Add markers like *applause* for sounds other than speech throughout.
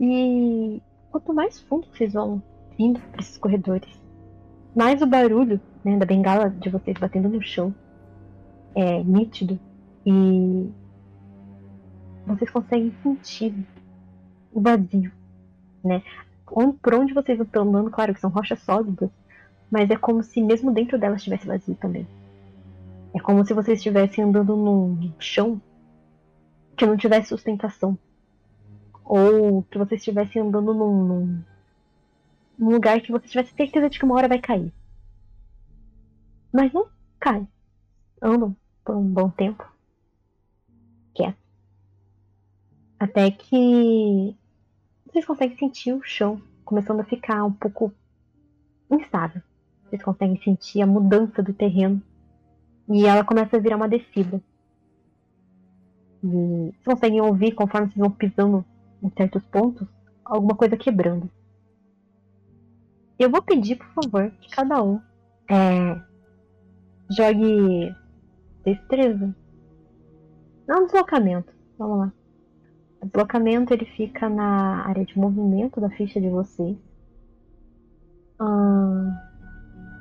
E quanto mais fundo vocês vão indo para esses corredores, mais o barulho né, da bengala de vocês batendo no chão é nítido e vocês conseguem sentir o vazio, né? Por onde vocês estão andando, claro que são rochas sólidas, mas é como se mesmo dentro delas estivesse vazio também. É como se vocês estivessem andando num chão que não tivesse sustentação. Ou que você estivesse andando num, num, num lugar que você tivesse certeza de que uma hora vai cair. Mas não cai. Andam por um bom tempo. Quieto. Até que vocês conseguem sentir o chão começando a ficar um pouco instável. Vocês conseguem sentir a mudança do terreno. E ela começa a virar uma descida. E vocês conseguem ouvir, conforme vocês vão pisando em certos pontos, alguma coisa quebrando. Eu vou pedir, por favor, que cada um é, jogue destreza. Não deslocamento. Vamos lá. O deslocamento ele fica na área de movimento da ficha de vocês. Ah,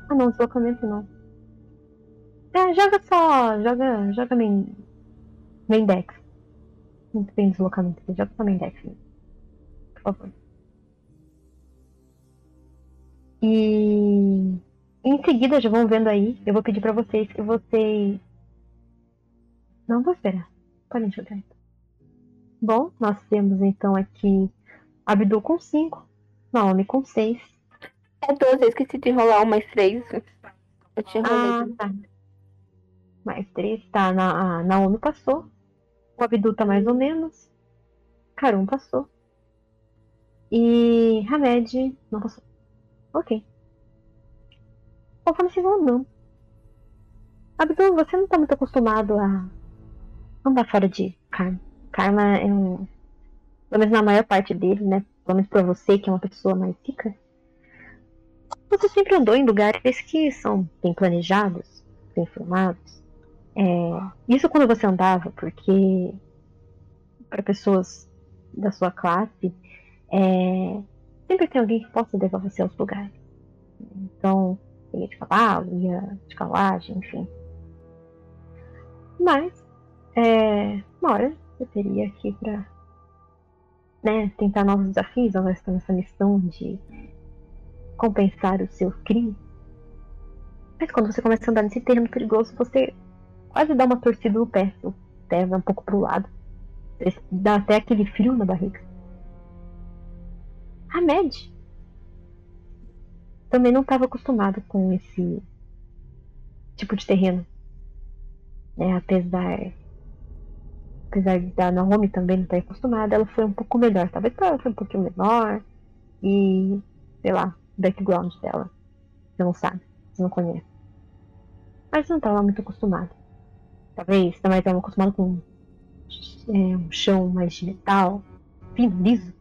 ah não, deslocamento não. É, joga só. Joga. Joga main, Muito bem deslocamento. Só main deck. Por favor. E em seguida, já vão vendo aí, eu vou pedir para vocês que vocês. Não vou esperar. Podem jogar. Bom, nós temos então aqui Abdul com 5, Naomi com 6. É 12, eu esqueci de rolar um mais 3. Eu tinha rolado. Ah, tá. Mais 3, tá. Na, a Naomi passou. O Abdul tá mais ou menos. Karun passou. E Hamed não passou. Ok. Conforme vocês vão andando. Abdul, você não tá muito acostumado a andar fora de Karma. Karma é um. Pelo menos na maior parte dele, né? Pelo menos pra você, que é uma pessoa mais rica. Você sempre andou em lugares que são bem planejados, bem filmados. É, isso quando você andava, porque para pessoas da sua classe, é, sempre tem alguém que possa levar você aos lugares. Então, ia de cavalo, ia de carruagem, enfim. Mas, é, uma hora você teria aqui para né, tentar novos desafios, agora está nessa missão de compensar o seu crime. Mas quando você começa a andar nesse terreno perigoso, você quase dá uma torcida no pé. O pé vai um pouco pro lado. Dá até aquele frio na barriga. Ahmed também não estava acostumado com esse tipo de terreno. É, apesar apesar da Naomi também não estar acostumada, ela foi um pouco melhor. Talvez ela foi um pouquinho menor e, sei lá, o background dela. Você não sabe, você não conhece. Mas não estava muito acostumada. Talvez também estava acostumada com é, um chão mais de metal, fino, liso.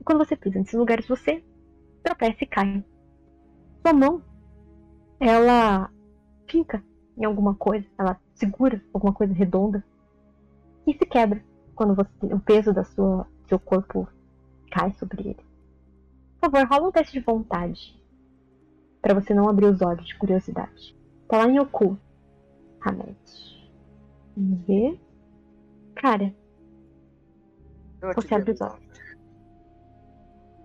E quando você pisa nesses lugares, você tropeça e cai. Sua mão, ela fica em alguma coisa, ela segura alguma coisa redonda e se quebra quando você, o peso da sua seu corpo cai sobre ele. Por favor, rola um teste de vontade. para você não abrir os olhos de curiosidade. Tá lá em Oku. Hamed. Vamos ver. Cara. Você abre os olhos.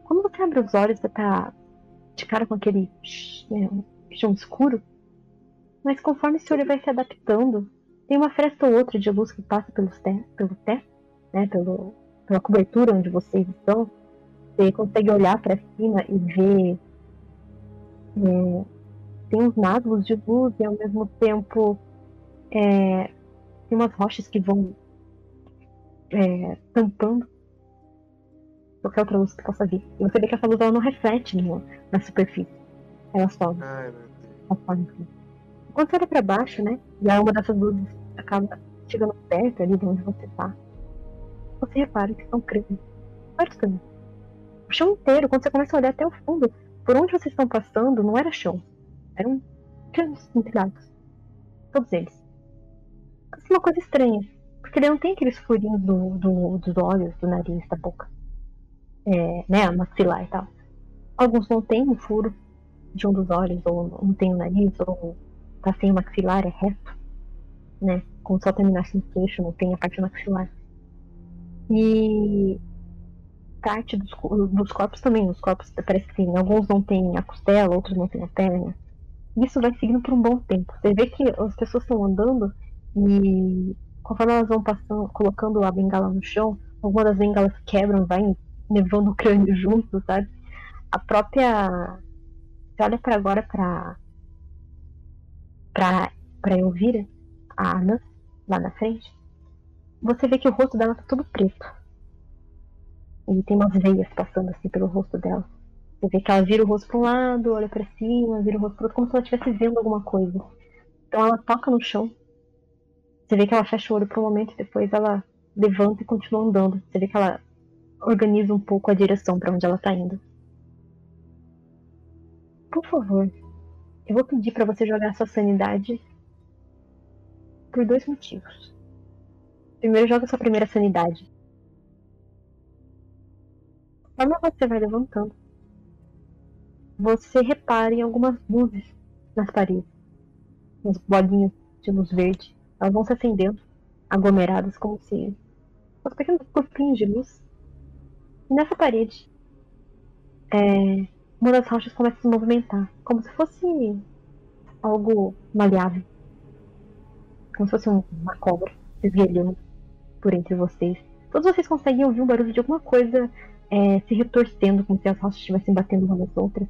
Quando você abre os olhos, você tá de cara com aquele né, chão escuro. Mas conforme seu olho vai se adaptando, tem uma fresta ou outra de luz que passa pelos te pelo teto, né, pelo, pela cobertura onde vocês estão. Você consegue olhar para cima e ver. É, tem uns nádulos de luz e ao mesmo tempo é, tem umas rochas que vão é, tampando qualquer outra luz que possa vir. E você vê que essa luz ela não reflete no, na superfície. Ela sobe. Ai, meu Deus. Quando você olha pra baixo, né? E a uma dessas luzes acaba chegando perto ali de onde você tá. Você repara que são crânios. Vários crânios. O chão inteiro, quando você começa a olhar até o fundo, por onde vocês estão passando, não era chão. Eram crânios empilhados. Todos eles. É uma coisa estranha. Porque ele não tem aqueles furinhos do, do, dos olhos, do nariz, da boca. é, né, a maxilar e tal. Alguns não têm um furo de um dos olhos, ou não tem o nariz, ou tá sem o maxilar, é reto, né? Como só terminar sem queixo, não tem a parte maxilar. E parte dos, dos corpos também, os corpos parece que sim, alguns não têm a costela, outros não têm a perna. Isso vai seguindo por um bom tempo. Você vê que as pessoas estão andando e conforme elas vão passando, colocando a bengala no chão, algumas das bengalas quebram, vai levando o crânio *laughs* junto, sabe? A própria. Você olha para agora pra. pra, pra Elvira, a Ana, lá na frente. Você vê que o rosto dela tá todo preto. E tem umas veias passando assim pelo rosto dela. Você vê que ela vira o rosto para um lado, olha para cima, vira o rosto para outro, como se ela estivesse vendo alguma coisa. Então ela toca no chão. Você vê que ela fecha o olho por um momento e depois ela levanta e continua andando. Você vê que ela organiza um pouco a direção para onde ela tá indo. Por favor, eu vou pedir para você jogar sua sanidade por dois motivos. Primeiro, joga sua primeira sanidade. Quando você vai levantando, você repara em algumas luzes nas paredes. Uns bolinhas de luz verde. Elas vão se acendendo, aglomeradas, como se fossem pequenos corpinhos de luz. E nessa parede, é, uma das rochas começa a se movimentar, como se fosse algo maleável. Como se fosse uma cobra esguelhando por entre vocês. Todos vocês conseguem ouvir um barulho de alguma coisa é, se retorcendo, como se as rochas estivessem batendo umas nas outras.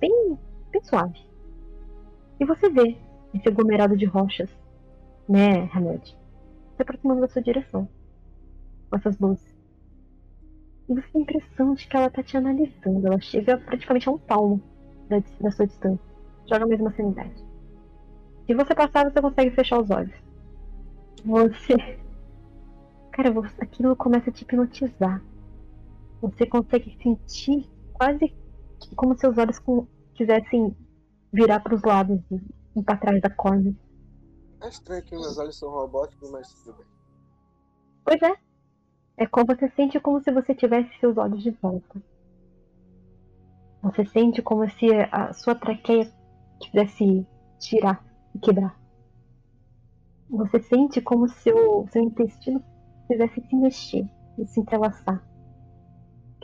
Bem, bem suave. E você vê esse aglomerado de rochas, né, Hamed? Se aproximando da sua direção. Com essas luzes. E você tem a impressão de que ela tá te analisando. Ela chega praticamente a um palmo da, da sua distância. Joga a mesma sanidade. Se você passar, você consegue fechar os olhos. Você. *laughs* Cara, você, aquilo começa a te hipnotizar. Você consegue sentir quase como se os olhos quisessem virar para os lados e ir para trás da córnea. É estranho que meus olhos são robóticos, mas tudo bem. Pois é. É como você sente como se você tivesse seus olhos de volta. Você sente como se a sua traqueia quisesse tirar e quebrar. Você sente como se o seu intestino quisesse se mexer e se entrelaçar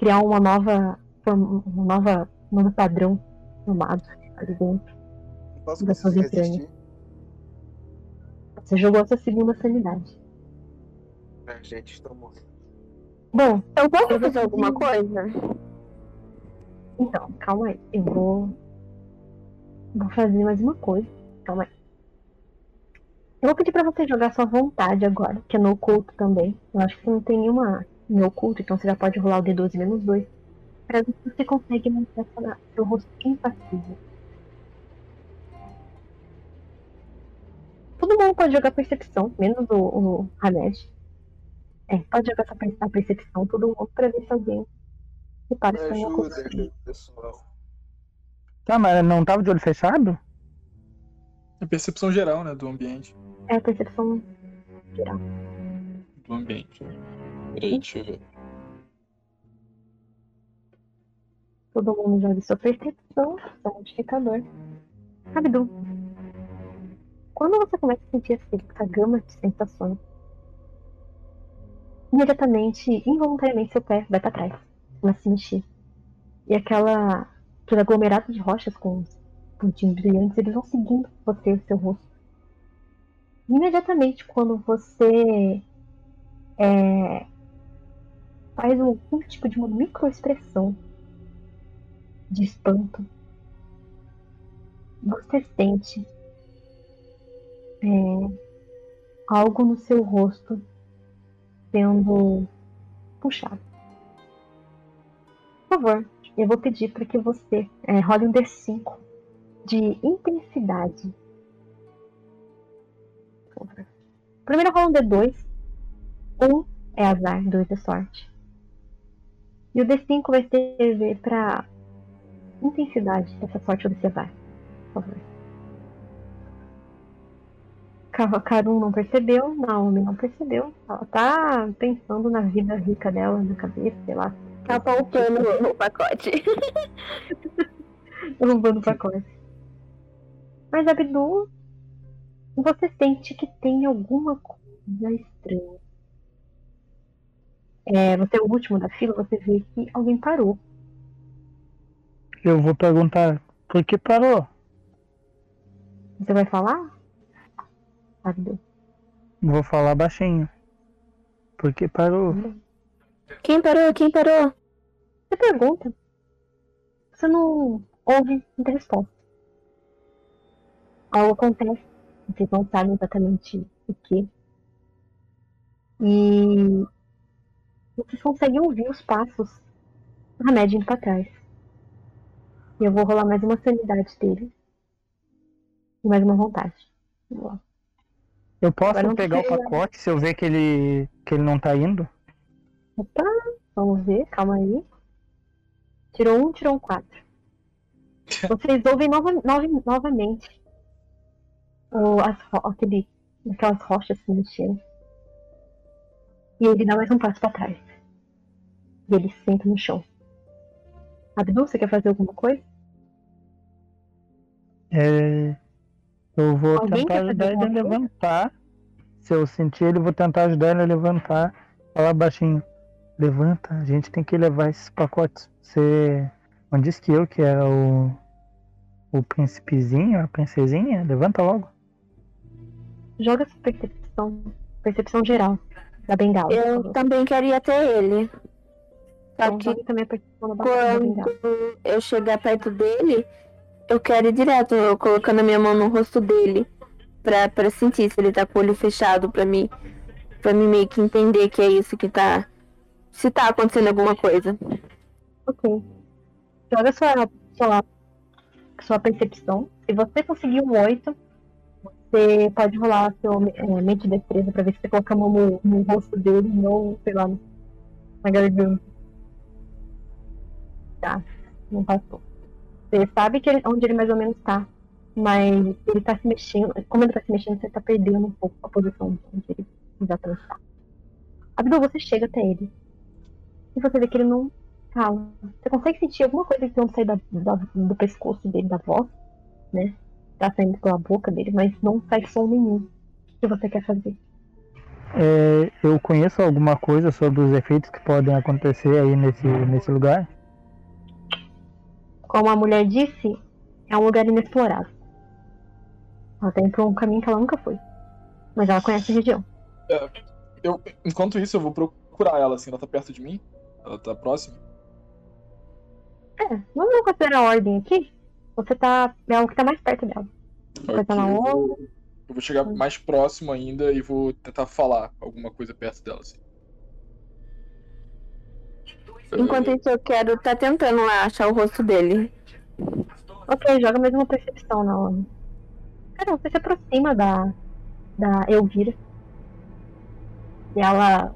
criar uma nova, uma nova, um novo padrão formado ali dentro Posso das suas entranhas. Você jogou a sua segunda sanidade. É, gente, estou morrendo. Bom, Eu posso fazer alguma coisa? então, calma aí. Eu vou. Vou fazer mais uma coisa. Calma aí. Eu vou pedir pra você jogar sua vontade agora, que é no oculto também. Eu acho que você não tem nenhuma no oculto, então você já pode rolar o D12 menos 2. Pra ver se você consegue manter essa- seu rosto impassível. Todo mundo pode jogar percepção, menos o, o Hamed. É, pode jogar essa per- a percepção, todo mundo, pra ver se alguém repara se coisa. ajuda, pessoal. Tá, mas não tava de olho fechado? É percepção geral, né, do ambiente. É a percepção geral. Do ambiente. Peraí, deixa eu ver. Todo mundo joga sua percepção, seu modificador. Abdu, quando você começa a sentir essa gama de sensações, imediatamente, involuntariamente, seu pé vai para trás, começa a se mexer. E aquela, aquele aglomerado de rochas com os pontinhos brilhantes, eles vão seguindo você, seu rosto. Imediatamente, quando você é, faz algum tipo de uma microexpressão de espanto, você sente é, algo no seu rosto sendo puxado. Por favor, eu vou pedir para que você é, role um D5 de intensidade. Primeiro rola um D2. Um é azar, dois é sorte. E o D5 vai servir para intensidade dessa sorte ou desse azar. Por favor. Ka- Karun não percebeu, Naomi não percebeu. Ela tá pensando na vida rica dela, na cabeça, sei lá. Tá faltando o pacote. roubando *laughs* o pacote. Mas Abdu, você sente que tem alguma coisa estranha. É, você é o último da fila, você vê que alguém parou. Eu vou perguntar por que parou? Você vai falar? Vou falar baixinho. Por que parou? Quem parou? Quem parou? Você pergunta. Você não ouve muita resposta. Algo acontece. Vocês não sabem exatamente o que. E vocês conseguem ouvir os passos do remédio indo pra trás. E eu vou rolar mais uma sanidade dele. E mais uma vontade. Vamos lá. Eu posso pegar o precisa- pacote se eu ver que ele, que ele não tá indo? Opa, vamos ver, calma aí. Tirou um, tirou um quatro. *laughs* Vocês ouvem nova, nova- novamente o, as, aquele, aquelas rochas se mexendo. E ele dá mais um passo pra trás. E ele se senta no chão. Abdul, você quer fazer alguma coisa? É, eu vou Alguém tentar ajudar ele a levantar. Se eu sentir ele, eu vou tentar ajudar ele a levantar. Falar baixinho. Levanta, a gente tem que levar esses pacotes. Você não disse que eu que era o, o príncipezinho, a princesinha? Levanta logo. Joga sua percepção. Percepção geral. Da bengala. Eu também queria ter ele. Só Então, que também a percepção da, ba- da bengala. quando eu chegar perto dele, eu quero ir direto, eu colocando a minha mão no rosto dele. Pra, pra sentir se ele tá com o olho fechado pra mim. Pra mim meio que entender que é isso que tá. Se tá acontecendo alguma coisa. Ok. Joga sua, sua, sua percepção. Se você conseguir um 8, você pode rolar seu é, mente de destreza pra ver se você coloca a mão no, no rosto dele, não, sei lá, na garganta. Tá, não passou. Você sabe que ele- onde ele mais ou menos tá. Mas ele tá se mexendo. Como ele tá se mexendo, você tá perdendo um pouco a posição de onde ele exatamente tá. Abdul, você chega até ele. E você vê que ele não fala. Você consegue sentir alguma coisa que tentando sair da, da- do pescoço dele, da voz, né? Tá saindo pela boca dele, mas não sai som nenhum. O que você quer fazer? É, eu conheço alguma coisa sobre os efeitos que podem acontecer aí nesse, nesse lugar? Como a mulher disse, é um lugar inexplorado. Ela indo pra um caminho que ela nunca foi. Mas ela conhece a região. Eu, enquanto isso, eu vou procurar ela, assim, ela tá perto de mim? Ela tá próxima? É, vamos considerar a ordem aqui. Você tá. É o que tá mais perto dela. Você tá na onda. vou, eu vou chegar mais próximo ainda e vou tentar falar alguma coisa perto dela, assim. Enquanto isso, eu quero tá tentando lá achar o rosto dele. Ok, joga mais uma percepção na hora. Cara, você se aproxima da, da Elvira. E ela.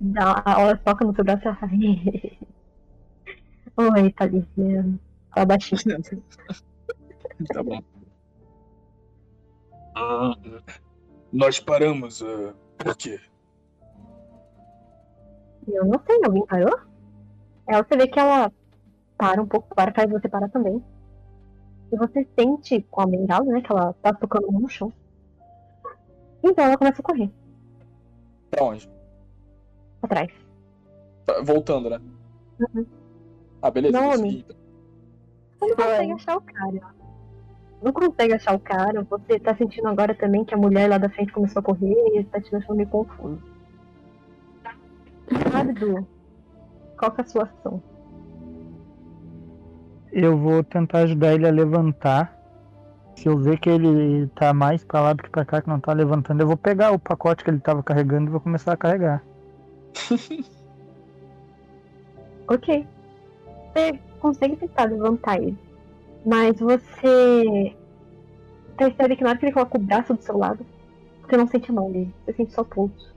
Dá, ela toca no seu braço e ela fala. *laughs* Oi, Thalisia. Fala baixinho. *laughs* Tá bom. Ah, nós paramos, ah, por quê? Eu não sei, alguém parou? É, você vê que ela para um pouco, para, faz você parar também. E você sente com a bengala, né, que ela tá tocando no chão. Então ela começa a correr Pra onde? pra trás. Tá, Voltando, né? Uhum. Ah, beleza, Não, seguir, então. Você não consegue achar o cara. Não consegue achar o cara. Você tá sentindo agora também que a mulher lá da frente começou a correr e tá te deixando meio confuso. Du? Qual que é a sua ação? Eu vou tentar ajudar ele a levantar. Se eu ver que ele tá mais pra lá do que pra cá, que não tá levantando, eu vou pegar o pacote que ele tava carregando e vou começar a carregar. *laughs* Ok. Você consegue tentar levantar ele. Mas você percebe que na hora que ele coloca o braço do seu lado, você não sente a mão dele. Você sente só pulso.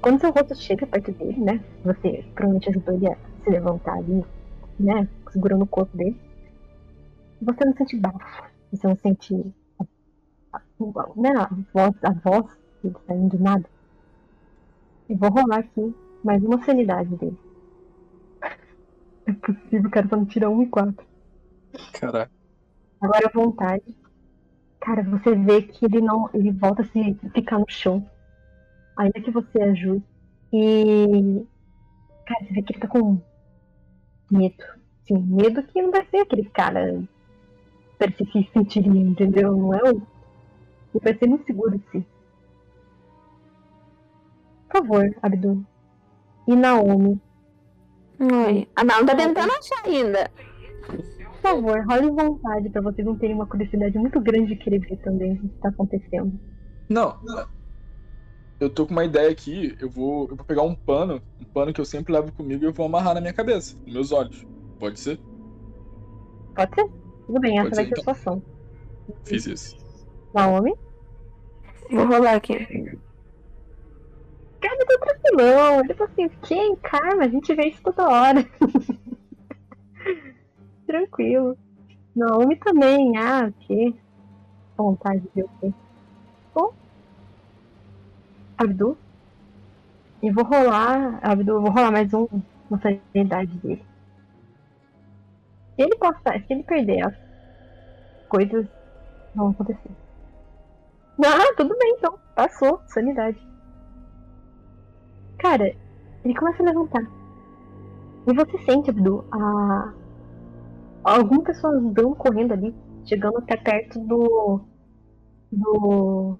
Quando seu rosto chega perto dele, né? Você provavelmente ajudou ele a se levantar ali, né? Segurando o corpo dele. Você não sente bafo. Você não sente a, a, né, a voz, a voz dele saindo de nada. Eu vou rolar aqui Mais uma sanidade dele. É possível, cara, só não tira 1 e 4. Caraca. Agora a vontade. Cara, você vê que ele não. Ele volta a se ficar no chão. Ainda que você ajude. E. Cara, você vê que ele tá com medo. Sim, medo que não vai ser aquele cara se sentiria, entendeu? Não é o. Ele vai ser muito seguro de si. Por favor, Abdul. E Naomi, Oi. A Naomi tá tentando achar ainda. por favor, role vontade pra vocês não terem uma curiosidade muito grande de querer ver também o que tá acontecendo. Não. Eu tô com uma ideia aqui. Eu vou, eu vou pegar um pano, um pano que eu sempre levo comigo e eu vou amarrar na minha cabeça, nos meus olhos. Pode ser? Pode ser? Tudo bem, essa Pode vai ser, ser a sua ação. Fiz isso. Naomi? Vou rolar aqui. Cara, tá tranquilão. Ele falou assim, quem? Karma, a gente vê isso toda hora. *laughs* Tranquilo. Naomi também, ah, o quê? Vontade de ver o quê? Abdu? E vou rolar, Abdu, vou rolar mais um, uma sanidade dele. Se ele passar, se ele perder, as coisas vão acontecer. Ah, tudo bem então. Passou, sanidade. Cara, ele começa a levantar. E você sente, Abdu, a... algumas pessoas vão correndo ali, chegando até perto do. Do.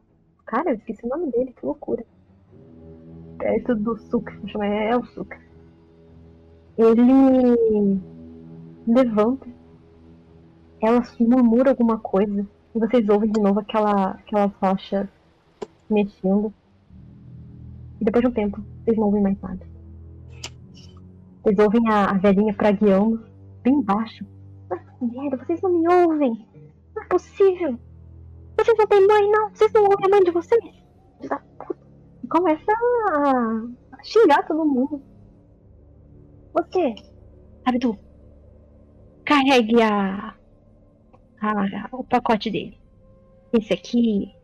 Cara, eu esqueci o nome dele, que loucura. Perto do Suka, vou chamar é o Suka. Ele levanta. Ela murmura alguma coisa. E vocês ouvem de novo aquela, aquelas rochas mexendo. E depois de um tempo, vocês não ouvem mais nada. Vocês ouvem a, a velhinha pragueando bem baixo. Ah, merda, vocês não me ouvem! Não é possível! Vocês não têm mãe, não! Vocês não ouvem a mãe de vocês! Começa a, xingar todo mundo. Você, Abdu, carregue a, a- o pacote dele. Esse aqui.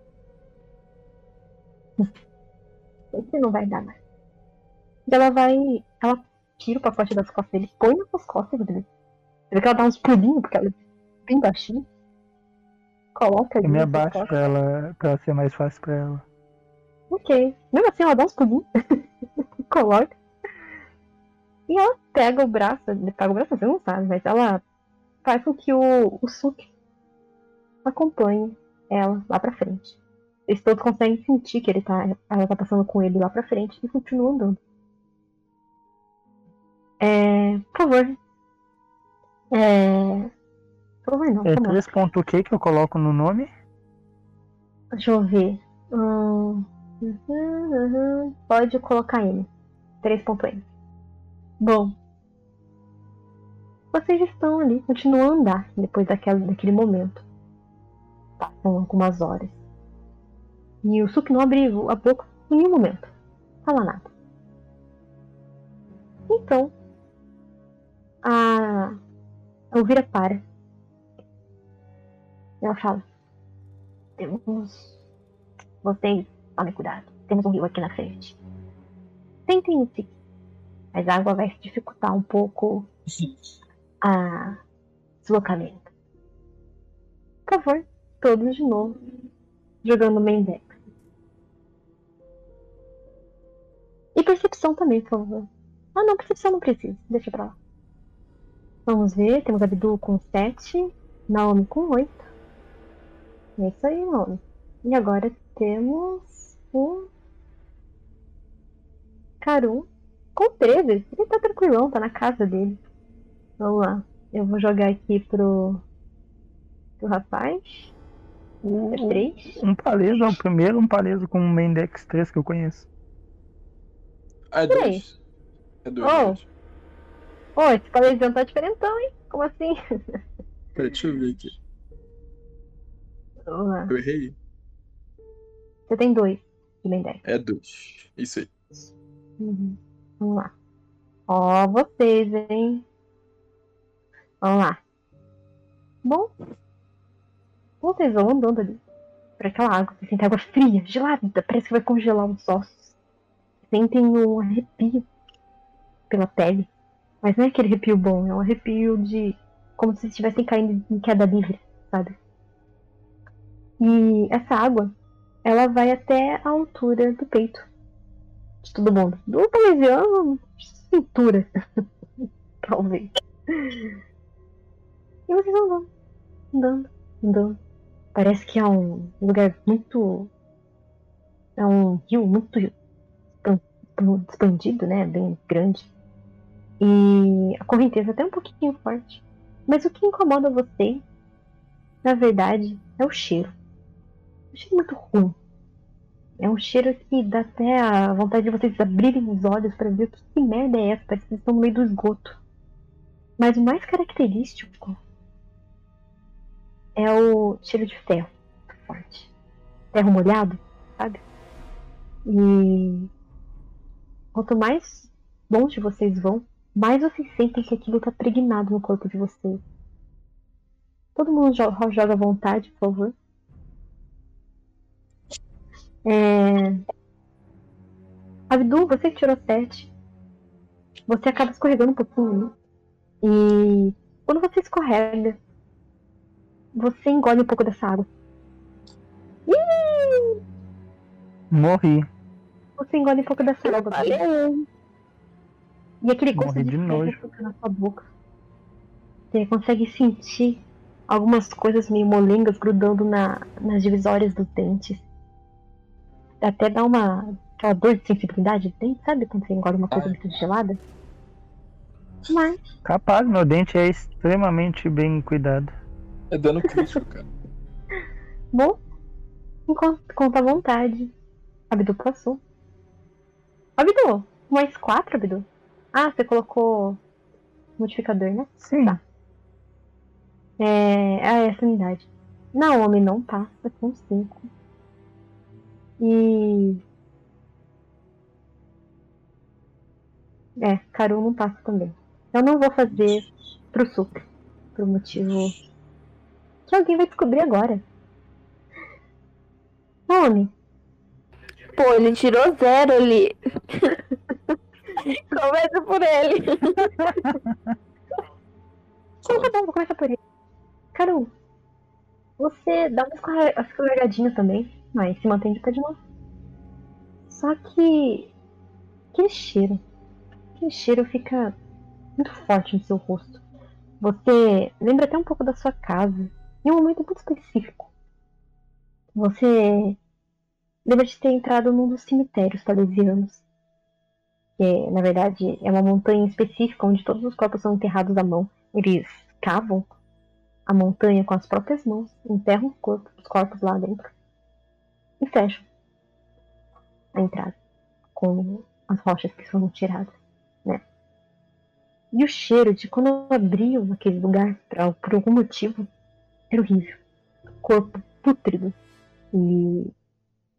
Esse não vai dar mais. Ela vai. Ela tira o pacote das costas dele, põe nas costas dele. Você vê que ela dá uns pulinhos, porque ela é bem baixinha. Coloca ali. Eu me abaixo pra ela, pra ser mais fácil pra ela. Ok. Mesmo assim, ela dá uns pulinhos. *laughs* Coloca. E ela pega o braço. Pega o braço, você não sabe, mas ela faz com que o, o Suki acompanhe ela lá pra frente. Eles todos conseguem sentir que ele tá, ela tá passando com ele lá pra frente e continuam andando. É, por favor. É, favor, não. É lá. três pontos o que que eu coloco no nome? Deixa eu ver. Hum, uhum, uhum. Pode colocar ele. 3.m. Bom. Vocês estão ali, continuam a andar depois daquela, daquele momento. Passam algumas horas. E o Suki não abre a boca em nenhum momento. Fala nada. Então, a, a Elvira para. Ela fala: Temos vocês tomem cuidado. Temos um rio aqui na frente. Tentem seguir. Mas a água vai dificultar um pouco a deslocamento. Por favor, todos de novo. Jogando Mendex. E percepção também, por favor. Ah não, percepção não precisa. Deixa pra lá. Vamos ver. Temos Abdul com 7. Naomi com 8. É isso aí, Naomi. E agora temos o Karun com 13. Ele tá tranquilão, tá na casa dele. Vamos lá. Eu vou jogar aqui pro, pro rapaz. É 3. Um paleso é o primeiro um paleso com um Mendex 3 que eu conheço. Ah, é dois. É dois. Oh. dois. Ô, esse palesão tá diferentão, hein? Como assim? Peraí, deixa eu ver aqui. Lá. Eu errei. Você tem dois de Ben 10. É dois. Isso aí. Uhum. Vamos lá. Ó, vocês, hein? Vamos lá. Bom, vocês vão andando ali por aquela água. Você sente água fria, gelada, parece que vai congelar os ossos. Sentem um arrepio pela pele. Mas não é aquele arrepio bom, é um arrepio de. como se estivessem caindo em queda livre, sabe? E essa água, ela vai até a altura do peito de todo mundo. Do Palesiano, cintura. *laughs* Talvez. E vocês vão andando, andando. Parece que é um lugar muito. É um rio muito expan- expandido, né? Bem grande. E a correnteza até um pouquinho forte. Mas o que incomoda você, na verdade, é o cheiro. Um cheiro muito ruim. É um cheiro que dá até a vontade de vocês abrirem os olhos para ver que merda é essa. Parece que estão no meio do esgoto. Mas o mais característico é o cheiro de ferro. Forte. Ferro molhado, sabe? E quanto mais longe vocês vão, mais vocês sentem que aquilo tá pregnado no corpo de vocês. Todo mundo jo- joga à vontade, por favor. É... Abdu, você que tirou 7. Você acaba escorregando um pouquinho. né? E quando você escorrega, você engole um pouco dessa água. Ih! Morri. Você engole um pouco dessa água. Valeu. E aquele gosto Morri de, de nojo. fica na sua boca. Você consegue sentir algumas coisas meio molengas grudando na, nas divisórias dos dentes. Até dá uma. aquela dor de sensibilidade de dente, sabe? Quando você engole uma coisa Ai. muito gelada. Mas, Capaz, meu dente é extremamente bem cuidado. É dano crítico, cara. *laughs* bom, enquanto conta à vontade. Abdu passou. Abdu, mais quatro, Abdu? Ah, você colocou modificador, né? Sim. Tá. É, é essa unidade. Não, homem não passa com 5. E. É, Caru não passa também. Eu não vou fazer pro Sup. Por motivo. Que alguém vai descobrir agora. Homem, Pô, ele tirou zero ali. *laughs* Começa por ele. Então tá bom, vou começar por ele. Caru, você dá uma escorre- escorregadinha também, mas se mantém de pé de novo. Só que. Aquele cheiro. Aquele cheiro fica muito forte no seu rosto. Você lembra até um pouco da sua casa, em um momento muito específico. Você lembra de ter entrado num dos cemitérios talesianos. Que, na verdade, é uma montanha específica onde todos os corpos são enterrados à mão. Eles cavam a montanha com as próprias mãos, enterram os corpos, os corpos lá dentro e fecham a entrada com as rochas que foram tiradas, né? E o cheiro de quando abriam aquele lugar pra, por algum motivo era horrível. Corpo pútrido e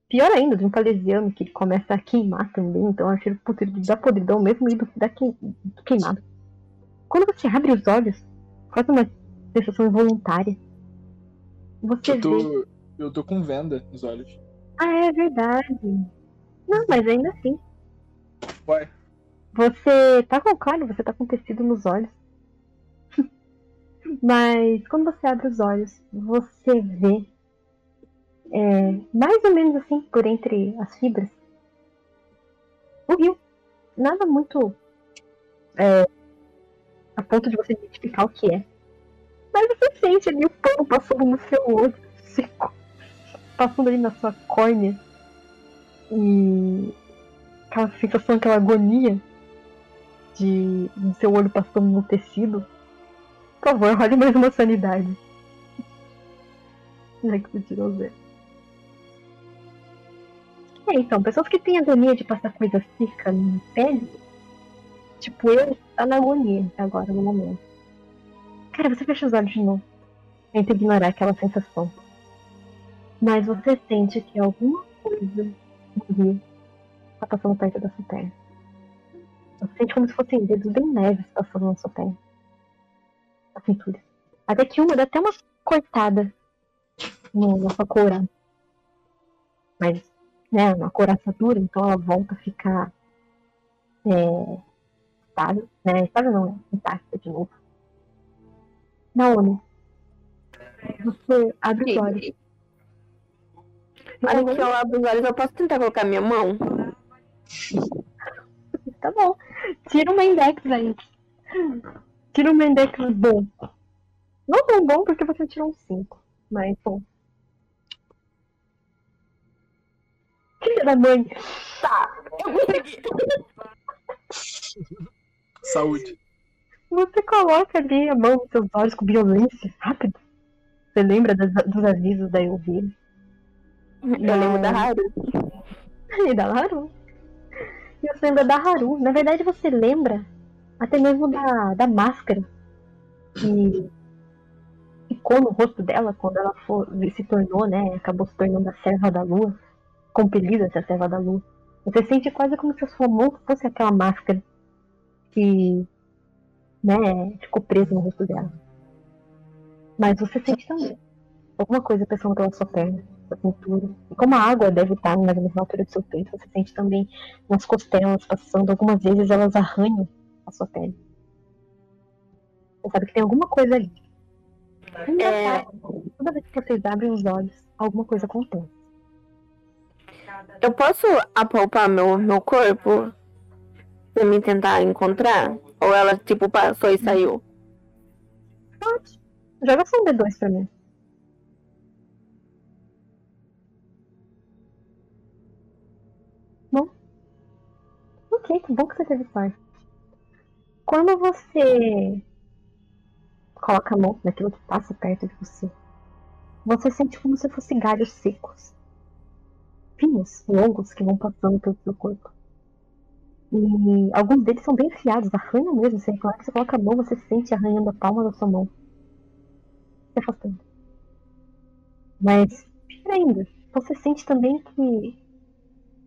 pior ainda, de um palesiano que ele começa a queimar também, então é cheiro pútrido da podridão mesmo e do, da queim- do queimado. Quando você abre os olhos, quase uma sensação involuntária. Você Eu vê. tô, eu tô com venda nos olhos. Ah, é verdade. Não, mas ainda assim. Uai, Você tá com, claro, você tá com tecido nos olhos. *laughs* Mas quando você abre os olhos, você vê é, mais ou menos assim, por entre as fibras, o rio. Nada muito é, a ponto de você identificar o que é. Mas você sente ali o pano passando no seu olho seco, passando ali na sua córnea. E aquela sensação, aquela agonia de, de seu olho passando no tecido. Por favor, role mais uma sanidade. *laughs* Já que você tirou zero. É, então, pessoas que têm agonia de passar coisa seca na pele, tipo eu, tá na agonia agora, no momento. Cara, você fecha os olhos de novo. Tenta ignorar aquela sensação. Mas você sente que alguma coisa no rio tá passando perto da sua perna. Você sente como se fossem dedos bem leves passando na sua perna. Na cintura. Até que uma dá até uma cortada no, na sua coura. Mas, né, uma couraça dura, então ela volta a ficar é, estável, né? Estável não, né? Intacta de novo. Naomi, você abre os olhos. Olha que eu abro os olhos, eu posso tentar colocar minha mão? *laughs* Tá bom. Tira uma index aí. Tira uma index bom. Não tão bom porque você tirou um 5. Mas bom. Filha da mãe. Tá. Eu consegui. *laughs* Saúde. Você coloca ali a mão nos seus olhos com violência. Rápido. Você lembra das- dos avisos da Elvira. Eu lembro da Haru. E da Haru. E você lembra da Haru. Na verdade, você lembra até mesmo da, da máscara que ficou no rosto dela quando ela for, se tornou, né? Acabou se tornando a serva da lua. Compelida a ser a serva da lua. Você sente quase como se a sua mão fosse aquela máscara que, né, ficou presa no rosto dela. Mas você sente também alguma coisa passando pela sua perna da cintura. E como a água deve estar na altura do seu peito, você sente também nas costelas passando. Algumas vezes elas arranham a sua pele. Você sabe que tem alguma coisa ali. Engraçado. Toda vez que vocês abrem os olhos, alguma coisa acontece. Eu posso apalpar meu, meu corpo pra me tentar encontrar? Ou ela, tipo, passou e saiu? Pode. Joga só um D2 pra mim. Ok, que bom que você teve sorte. Quando você coloca a mão naquilo que passa perto de você, você sente como se fossem galhos secos. Finos, longos, que vão passando pelo seu corpo. E alguns deles são bem afiados, arranham mesmo. Você, na hora que você coloca a mão, você sente arranhando a palma da sua mão se afastando. Mas, pior ainda, você sente também que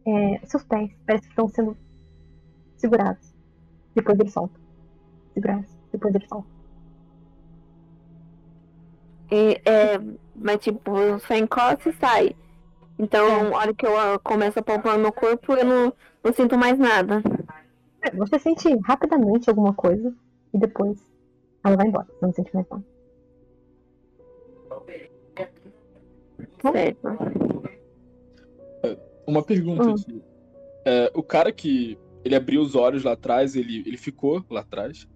é, seus pés parecem que estão sendo segurados. Depois eles soltam. Segurados. Depois eles soltam. E, é, mas, tipo, só encosta e sai. Então, na hora que eu ah, começo a palpar meu corpo, eu não, não sinto mais nada. É, Você sente rapidamente alguma coisa e depois ela vai embora. Você não sente mais nada. Certo. Uma pergunta Hum. aqui. É, o cara que ele abriu os olhos lá atrás, ele, ele ficou lá atrás?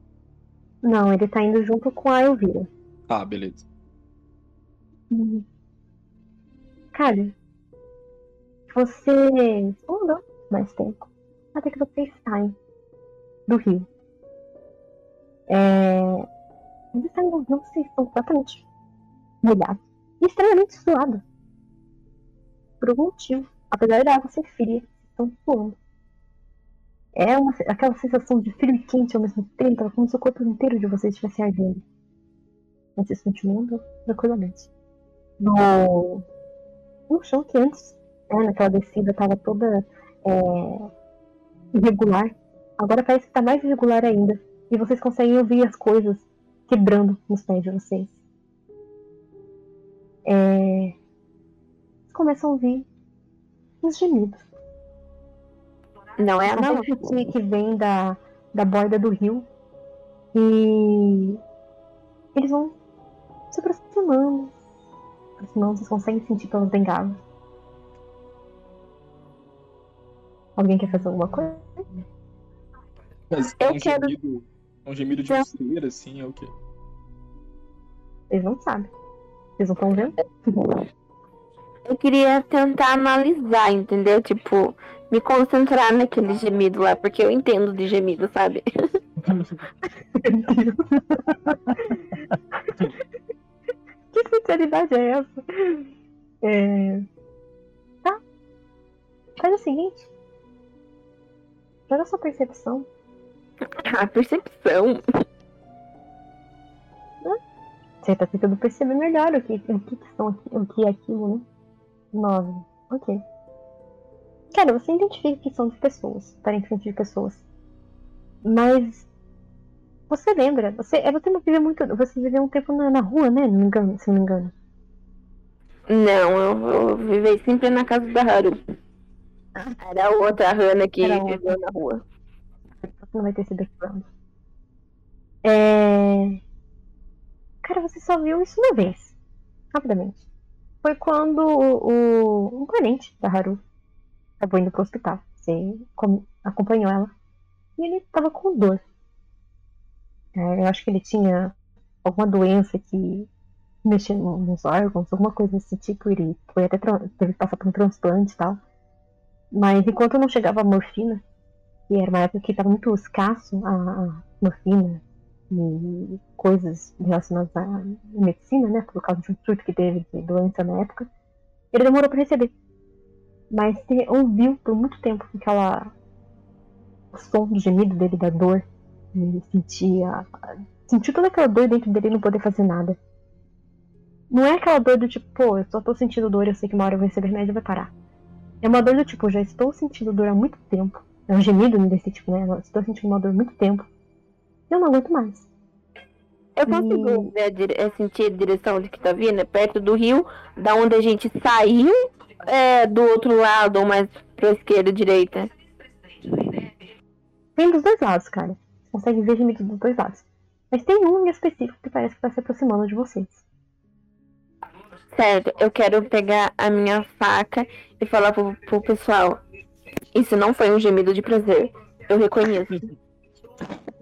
Não, ele tá indo junto com a Elvira. Ah, beleza. Cara, você andou mais tempo até que vocês saem do rio. É... Vocês saem do rio, vocês estão completamente molhados e extremamente suados. Por algum motivo, apesar da água ser fria, vocês estão suando. É uma, aquela sensação de frio e quente ao mesmo tempo, como se o corpo inteiro de vocês estivesse ardendo. Mas vocês continuam andando tranquilamente. No, no chão que antes, né, naquela descida, estava toda é, irregular. Agora parece que está mais irregular ainda. E vocês conseguem ouvir as coisas quebrando nos pés de vocês. É, começam a ouvir uns gemidos. Não é a Não não. que, que vem da, da borda do rio. E eles vão se aproximando. Aproximando, vocês conseguem sentir pelos bengalos. Alguém quer fazer alguma coisa? Mas é Eu um quero- gemido. é Um gemido de cera, assim, é o quê? Eles não sabem. Vocês não estão vendo? *laughs* Eu queria tentar analisar, entendeu? Tipo, me concentrar naquele gemido lá, porque eu entendo de gemido, sabe? *laughs* que sinceridade é essa? É... Tá. Faz o seguinte. Joga sua percepção. A percepção. Você tá tentando perceber melhor o que, o que, são o que é aquilo, né? Nove. Ok. Cara, você identifica que são de pessoas, aparentemente de pessoas. Mas você lembra, você, é, você não viveu muito. Você viveu um tempo na, na rua, né? Não me engano, se não me engano. Não, eu, eu vivei sempre na casa da Haru. Era outra Hana que Era outra. viveu na rua. Não vai ter esse background. É... Cara, você só viu isso uma vez. Rapidamente. Foi quando o, o- um parente da Haru acabou indo pro hospital. Você com- acompanhou ela. E ele tava com dor. É, eu acho que ele tinha alguma doença que mexia no- nos órgãos, alguma coisa desse tipo. Ele foi até teve que passar por um transplante e tal. Mas enquanto não chegava a morfina, que era uma época que estava muito escasso a, a morfina e coisas relacionadas à medicina, né? Por causa de um surto que teve de doença na época, ele demorou para receber. Mas você ouviu por muito tempo aquela o som do gemido dele da dor. Ele sentia. Sentiu toda aquela dor dentro dele e não poder fazer nada. Não é aquela dor do tipo, pô, eu só tô sentindo dor, eu sei que uma hora eu vou receber remédio e vai parar. É uma dor do tipo, já estou sentindo dor há muito tempo. É um gemido desse tipo, né? Estou sentindo uma dor há muito tempo. Eu não aguento mais. Eu consigo Hum. ver a dire- é, sentir a direção de que tá vindo, é perto do rio, da onde a gente saiu, é do outro lado, ou mais pra esquerda e direita. Tem dos dois lados, cara. Você consegue ver gemido dos dois lados. Mas tem um em específico que parece que tá se aproximando de vocês. Certo, eu quero pegar a minha faca e falar pro, pro pessoal. Isso não foi um gemido de prazer. Eu reconheço. *laughs*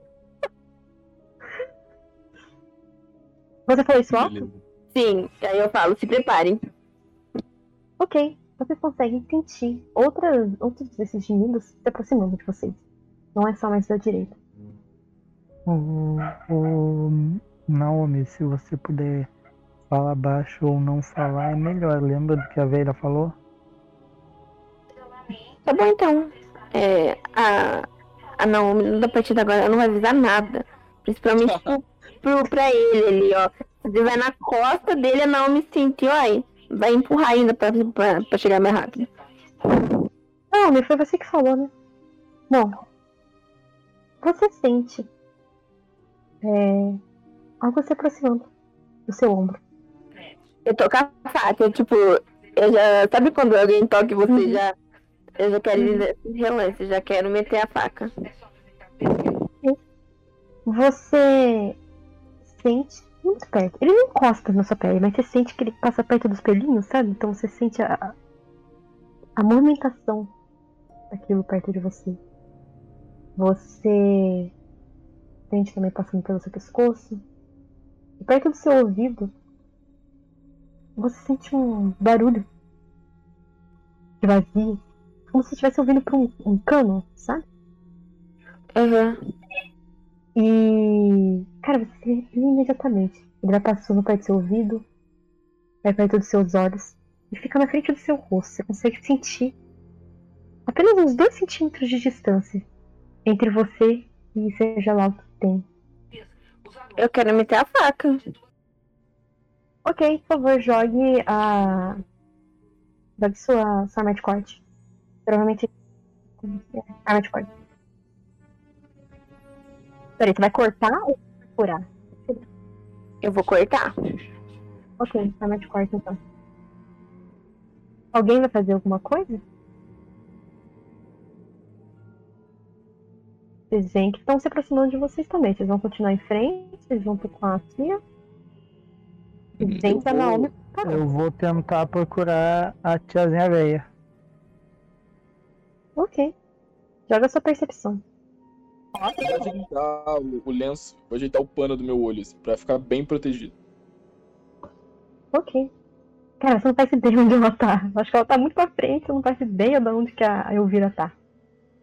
Você falou isso alto? Sim, aí eu falo, se preparem. Ok. Vocês conseguem sentir outras, outros desses gemidos se aproximando de vocês. Não é só mais da direita. O, o Naomi, se você puder falar baixo ou não falar, é melhor. Lembra do que a velha falou? Tá bom então. É, a, a Naomi, da partir de agora, ela não vai avisar nada. Principalmente pro, *laughs* pro, pra ele ali, ó. Você vai na costa dele, a Naomi sentiu, ó. Vai empurrar ainda pra, pra, pra chegar mais rápido. Não, mas foi você que falou, né? Bom. Você sente é, algo se aproximando do seu ombro. Eu tô com a faca, tipo, eu já. Sabe quando alguém toca e você Uhum. já. Eu já quero ir nesse relance, já quero meter a faca. Você sente muito perto. Ele não encosta na sua pele, mas você sente que ele passa perto dos pelinhos, sabe? Então você sente a, a movimentação daquilo perto de você. Você sente também passando pelo seu pescoço. E perto do seu ouvido, você sente um barulho de vazio. Como se estivesse ouvindo por um, um cano, sabe? Aham. E. Cara, você imediatamente. Ele vai passando perto do seu ouvido, vai perto dos seus olhos e fica na frente do seu rosto. Você consegue sentir apenas uns dois centímetros de distância entre você e seja lá o que tem. Eu quero meter a faca. Ok, por favor, jogue a. Jogue sua, sua arma de corte. Provavelmente. é, Arma de corte. Peraí, você vai cortar ou Eu vou cortar. Ok, arma de corte então. Alguém vai fazer alguma coisa? Vocês veem que estão se aproximando de vocês também. Vocês vão continuar em frente, vocês vão com a tia. Vocês veem que a Eu vou- Naomi parou. Eu vou tentar procurar a tiazinha velha. Ok. Joga sua percepção. Vou ajeitar o, o lenço, vou ajeitar o pano do meu olho, assim, pra ficar bem protegido. Ok. Cara, você não faz ideia onde ela tá. Acho que ela tá muito pra frente, você não faz ideia de onde que a Elvira tá.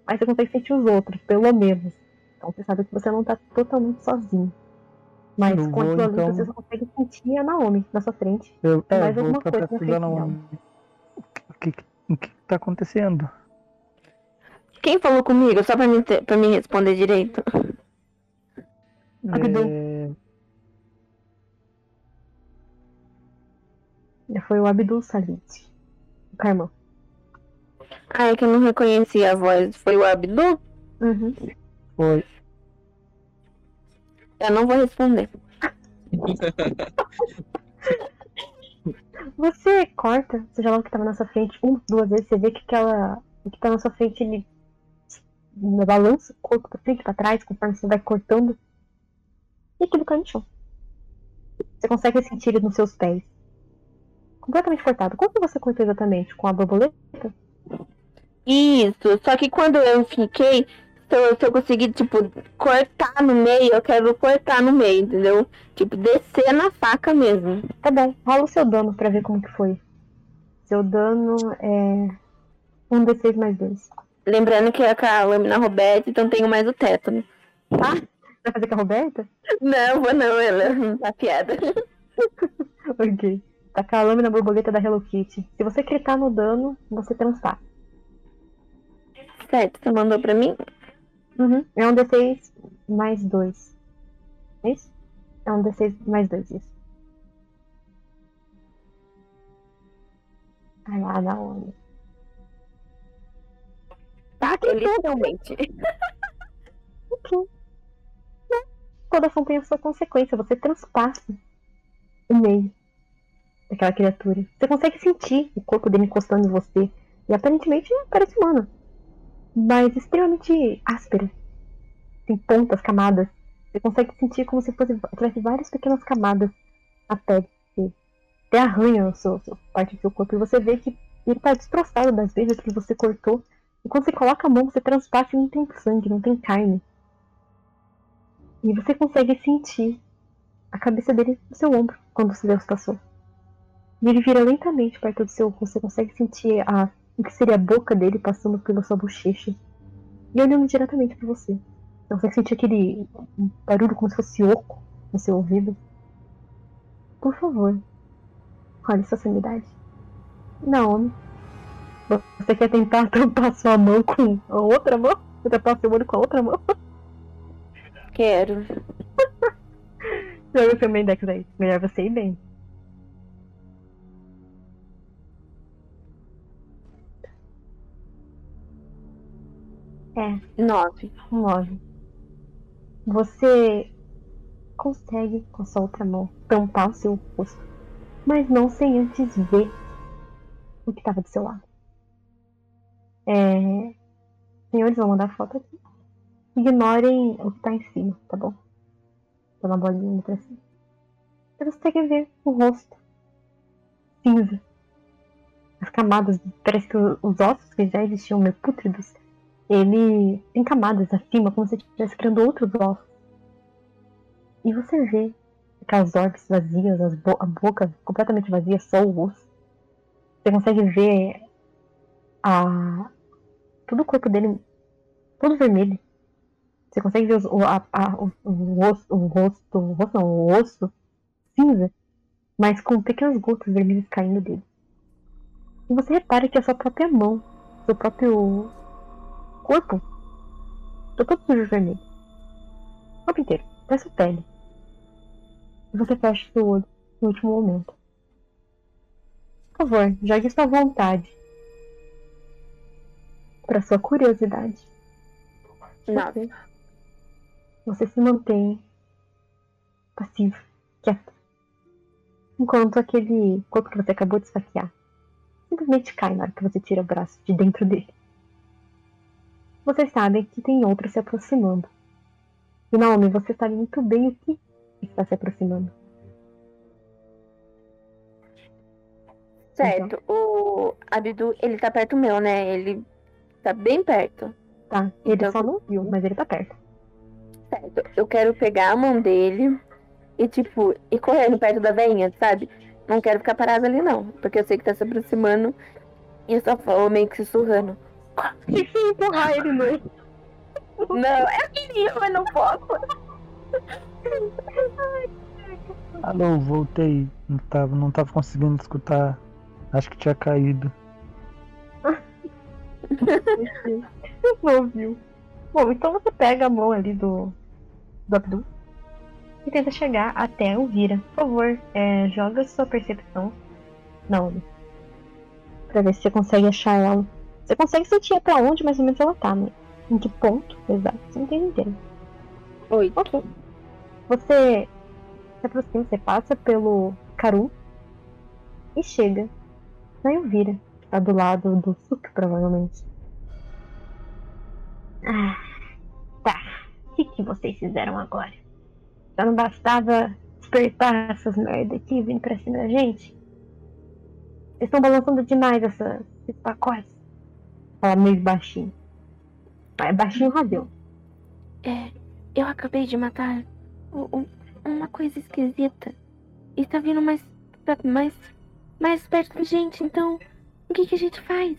Mas você consegue sentir os outros, pelo menos. Então você sabe que você não tá totalmente sozinho. Mas Eu com então- você só consegue sentir a Naomi na sua frente. Eu, é, Mais eu vou alguma coisa na frente Naomi. O que, que- o que que tá acontecendo? Quem falou comigo? Só pra mim, ter- pra mim responder direito. Abdu. É, Foi o Abdul Salit. O Carmão. Ah, é que eu não reconheci a voz. Foi o Abdu? Uhum. foi. Eu não vou responder. Você corta, seja lá o que tava na sua frente, uma, duas vezes, você vê que aquela. O que tá na sua frente ele balança o corpo pra frente e pra trás, conforme você vai cortando. E aquilo cai no chão. Você consegue sentir ele nos seus pés. Completamente cortado. Como você cortou exatamente? Com a borboleta? Isso, só que quando eu fiquei, se eu, se eu conseguir, tipo, cortar no meio, eu quero cortar no meio, entendeu? Tipo, descer na faca mesmo. Tá bom, rola o seu dano pra ver como que foi. Seu dano é. Um D6 mais dois. Lembrando que é com a lâmina Roberta, então tenho mais o teto, né? Vai fazer com a Roberta? Não, vou não, ela *laughs* não tá piada. *laughs* ok. Tá com a lâmina borboleta da Hello Kitty. Se você clicar no dano, você transpassa. Certo, você mandou pra mim? Uhum. É um D6 mais dois. É isso? É um D6 mais dois, isso. Vai lá, da onde? Tá, literalmente. *laughs* Ok. Né? Toda ação tem a sua consequência. Você transpassa o meio daquela criatura. Você consegue sentir o corpo dele encostando em você. E aparentemente parece humano. Mas extremamente áspera. Tem pontas, camadas. Você consegue sentir como se fosse tivesse várias pequenas camadas na pele. Até arranha a sua, sua parte do seu corpo. E você vê que ele está destroçado das vezes que você cortou. E quando você coloca a mão, você transpassa e não tem sangue, não tem carne. E você consegue sentir a cabeça dele no seu ombro quando o Deus passou. E ele vira lentamente perto do seu rosto. Você consegue sentir a, o que seria a boca dele passando pela sua bochecha. E olhando diretamente para você. Você consegue sentir aquele barulho como se fosse oco no seu ouvido. Por favor, olhe sua sanidade. Naomi, você quer tentar *laughs* tampar sua mão com a outra mão? Você tampar seu olho com a outra mão? Quero. Joga seu main deck aí. Melhor você ir bem. É, Nove. 9. Você consegue, com sua outra mão, tampar o seu rosto, mas não sem antes ver o que estava do seu lado. É... Senhores, vou mandar foto aqui. Ignorem o que tá em cima, tá bom? Tá uma bolinha pra cima. Você consegue ver o rosto cinza. As camadas, parece que os ossos que já existiam meio pútridos, ele tem camadas acima, como se estivesse criando outros ossos. E você vê aquelas orbes vazias, as bo a boca completamente vazia, só o osso. Você consegue ver a... todo o corpo dele todo vermelho. Você consegue ver os- o, a, a, o, o, osso, o rosto, o rosto não, o osso cinza, mas com pequenas gotas vermelhas caindo dele. E você repara que a sua própria mão, seu próprio corpo, tá todo sujo de vermelho. O corpo inteiro, até sua pele. E você fecha seu olho no último momento. Por favor, jogue sua vontade. Para sua curiosidade. Nove. Você se mantém passivo, quieto. Enquanto aquele corpo que você acabou de esfaquear simplesmente cai na hora que você tira o braço de dentro dele. Você sabe que tem outro se aproximando. E Naomi, você sabe muito bem o que está se aproximando. Certo. O Abdu, ele tá perto meu, né? Ele tá bem perto. Tá? Ele Então- só não viu, mas ele tá perto. Certo. Eu quero pegar a mão dele e, tipo, ir correndo perto da veinha, sabe? Não quero ficar parada ali, não. Porque eu sei que tá se aproximando e eu só vou meio que sussurrando. Tem que empurrar ele no. Não, eu queria, mas não posso. Alô, voltei. Não tava, não tava conseguindo escutar. Acho que tinha caído. *laughs* não ouviu. Bom, então você pega a mão ali do, do Abdul e tenta chegar até o Vira. Por favor, é, joga sua percepção. Não. Pra ver se você consegue achar ela. Você consegue sentir até onde mais ou menos ela tá, né? Em que ponto exato? Você não tem inteiro. Oito. Ok. Você se aproxima, você passa pelo Karu e chega na Elvira, tá do lado do Suki, provavelmente. Ah, tá. O que, que vocês fizeram agora? Já não bastava despertar essas merda aqui vindo pra cima da gente? Vocês estão balançando demais essa, esses pacotes. Fala meio baixinho. É baixinho radeu. É, eu acabei de matar u- u- uma coisa esquisita. E tá vindo mais, mais, mais perto da gente, então o que, que a gente faz?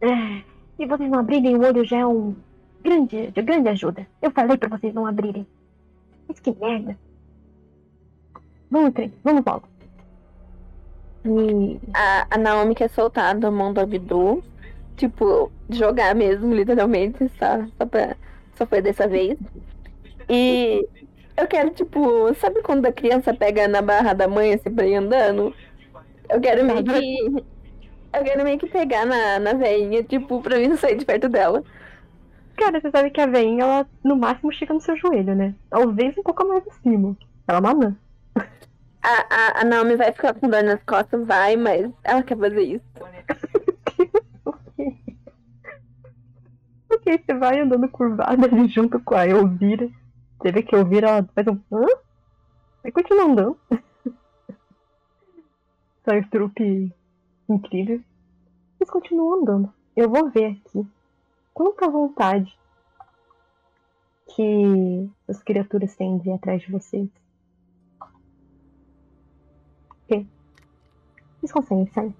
É, se vocês não abrirem o olho já é um grande, de grande ajuda. Eu falei pra vocês não abrirem. Mas que merda. Vamos, trem, vamos logo. E A, a Naomi quer soltar da mão do Abdu. Tipo, jogar mesmo, literalmente. Só, só, pra, só foi dessa vez. E eu quero, tipo, sabe quando a criança pega na barra da mãe assim pra ir andando? Eu quero meio que. Eu quero meio que pegar na, na veinha, tipo, pra mim não sair de perto dela. Cara, você sabe que a veinha, ela no máximo chega no seu joelho, né? Talvez um pouco mais acima. Ela é uma anã. A, a, a Naomi vai ficar com dor nas costas, vai, mas ela quer fazer isso. *laughs* Ok, você vai andando curvada ali junto com a Elvira. Você vê que a Elvira ela faz um. Hã? Vai continuar andando. Sai trupe incrível. Eles continuam andando. Eu vou ver aqui. Quanta vontade que as criaturas têm de ir atrás de vocês. Ok. Vocês conseguem sair.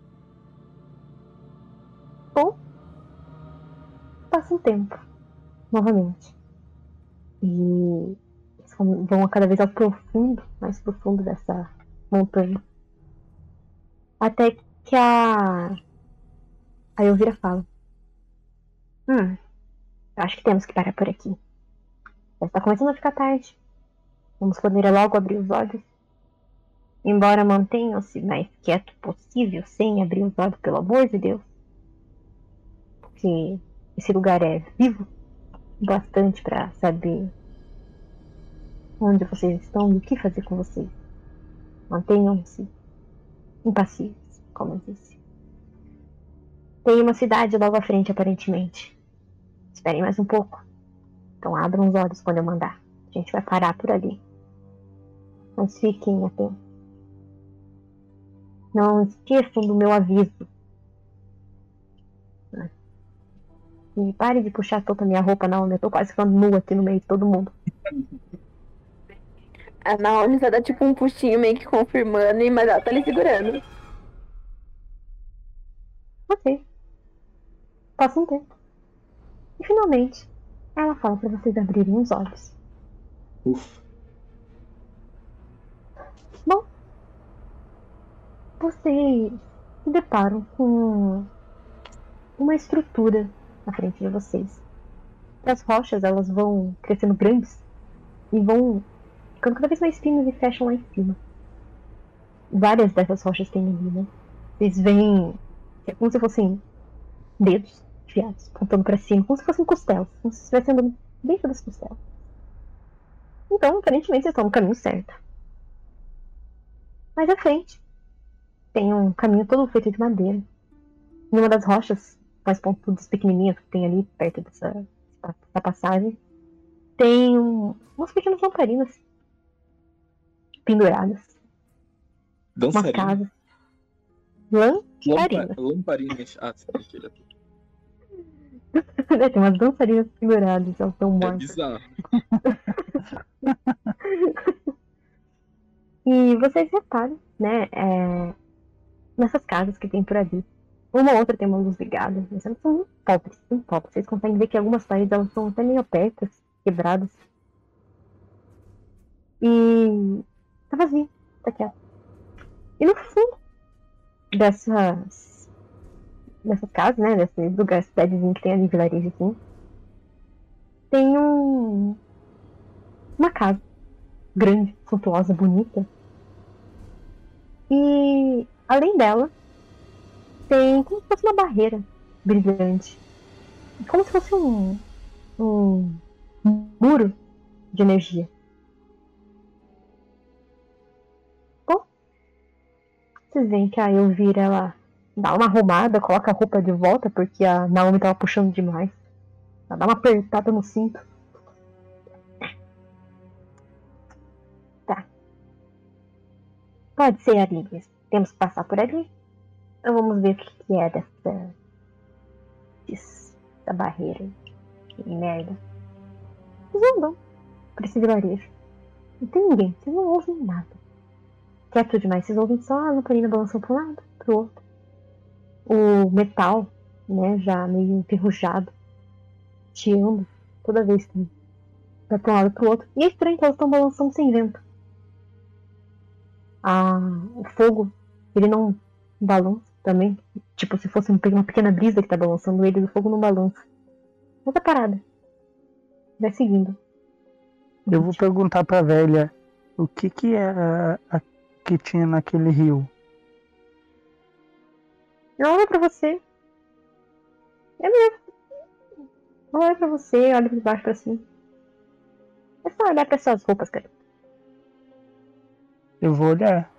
Bom, passa um tempo, novamente. E eles vão cada vez ao profundo, mais profundo dessa montanha. Até que a. A Elvira fala: Hum, acho que temos que parar por aqui. Já está começando a ficar tarde. Vamos poder logo abrir os olhos. Embora mantenham-se mais quieto possível, sem abrir os olhos, pelo amor de Deus. Porque esse lugar é vivo bastante para saber onde vocês estão e o que fazer com vocês. Mantenham-se impassíveis, como eu disse. Tem uma cidade logo à frente, aparentemente. Esperem mais um pouco. Então abram os olhos quando eu mandar. A gente vai parar por ali. Mas fiquem atentos. Não esqueçam do meu aviso. E pare de puxar toda a minha roupa, não. Eu tô quase ficando nua aqui no meio de todo mundo. A Naomi só dá tipo um puxinho meio que confirmando, e- mas ela tá ali segurando. Ok. Passa um tempo. E finalmente, ela fala pra vocês abrirem os olhos. Ufa. Bom, vocês se deparam com uma estrutura na frente de vocês. As rochas elas vão crescendo grandes e vão ficando cada vez mais finas e fecham lá em cima. Várias dessas rochas têm ali, né? Vocês veem como se fossem dedos enfiados, apontando pra cima, como se fossem costelas, como se estivessem andando dentro das costelas. Então, aparentemente, vocês estão no caminho certo. Mais à frente, tem um caminho todo feito de madeira. Em uma das rochas, mais pontudas, pequenininhas, que tem ali perto dessa, dessa passagem, tem um, umas pequenas lamparinas penduradas. Uma Dançarina. casa. Lamparinas. Lampa, lamparinas. Ah, sim, aquele aqui. né? *laughs* Tem umas dançarinas penduradas, elas estão É mortas. bizarro. *laughs* E vocês reparam, né? é, nessas casas que tem por ali. Uma ou outra tem uma luz ligada, mas elas são muito pobres, muito pobres. Vocês conseguem ver que algumas paredes elas são até meio abertas, quebradas. E tá vazio, tá quieto. E no fundo dessas dessas casas, né? Desse lugar, cidadezinho que tem ali, vilarejo assim, tem um uma casa grande, suntuosa, bonita. E além dela, tem como se fosse uma barreira brilhante. Como se fosse um, um muro de energia. Veem que a Elvira ela dá uma arrumada, coloca a roupa de volta, porque a Naomi tava puxando demais. Ela dá uma apertada no cinto. Tá. Pode ser ali mesmo. Temos que passar por ali. Então vamos ver o que, que é dessa. dessa barreira. Que merda. Vocês andam por esse vilarejo. Não tem ninguém, vocês não ouvem nada. Quieto demais, vocês ouvem só a lamparina balançando para um lado, pro outro. O metal, né, já meio enferrujado, chiando toda vez que vai para um lado pro outro. E é estranho que elas estão balançando sem vento. Ah, o fogo, ele não balança também. Tipo, se fosse uma pequena brisa que tá balançando ele, o fogo não balança. Mas tá parada. Vai seguindo. Eu vou perguntar pra velha o que que era a que tinha naquele rio. Eu olho pra você. É mesmo. Eu olho pra você, olho de baixo pra cima. É só olhar pra suas roupas, cara. Eu vou olhar.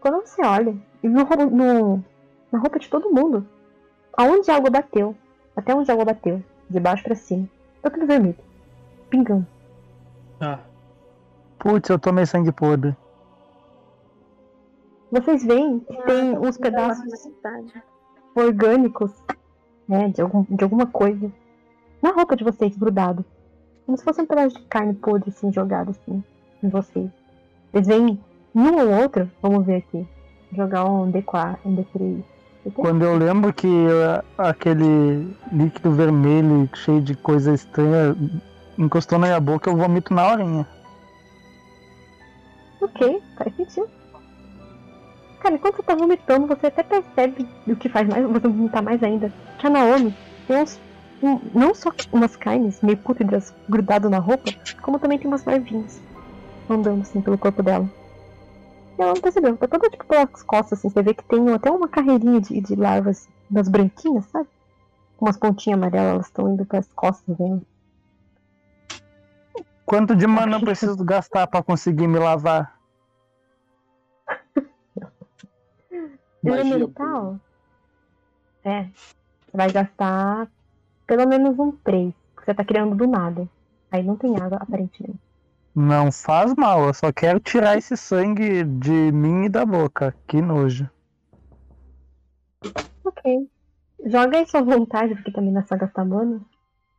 Quando você olha, e no, roubo- no- na roupa de todo mundo, aonde a água bateu, até onde a água bateu, de baixo pra cima, tá tudo vermelho. Pingando. Ah, Putz, eu tomei sangue podre. Vocês veem que tem uns pedaços orgânicos, né, de, algum, de alguma coisa, na roupa de vocês, grudado. Como se fosse um pedaço de carne podre, assim, jogado, assim, em vocês. Vocês veem um ou outro, vamos ver aqui, jogar um D4, um D3. Quando eu lembro que uh, aquele líquido vermelho cheio de coisa estranha encostou na minha boca, eu vomito na horinha. Ok, faz sentido. Cara, enquanto você tá vomitando, você até percebe o que faz mais você vomitar mais ainda. Que a Naomi tem uns. um- não só umas carnes meio pútridas grudado na roupa, como também tem umas larvinhas andando assim pelo corpo dela. E ela não percebeu, tá toda tipo pelas costas, assim. Você vê que tem até uma carreirinha de, de larvas das branquinhas, sabe? Umas pontinhas amarelas, elas estão indo pras costas dela. Quanto de mana eu preciso gastar pra conseguir me lavar? Elemental? É. Você vai gastar pelo menos um 3. Que você tá criando do nada. Aí não tem água, aparentemente. Não faz mal, eu só quero tirar esse sangue de mim e da boca. Que nojo. Ok. Joga aí sua vontade, porque também não é só gastar mana.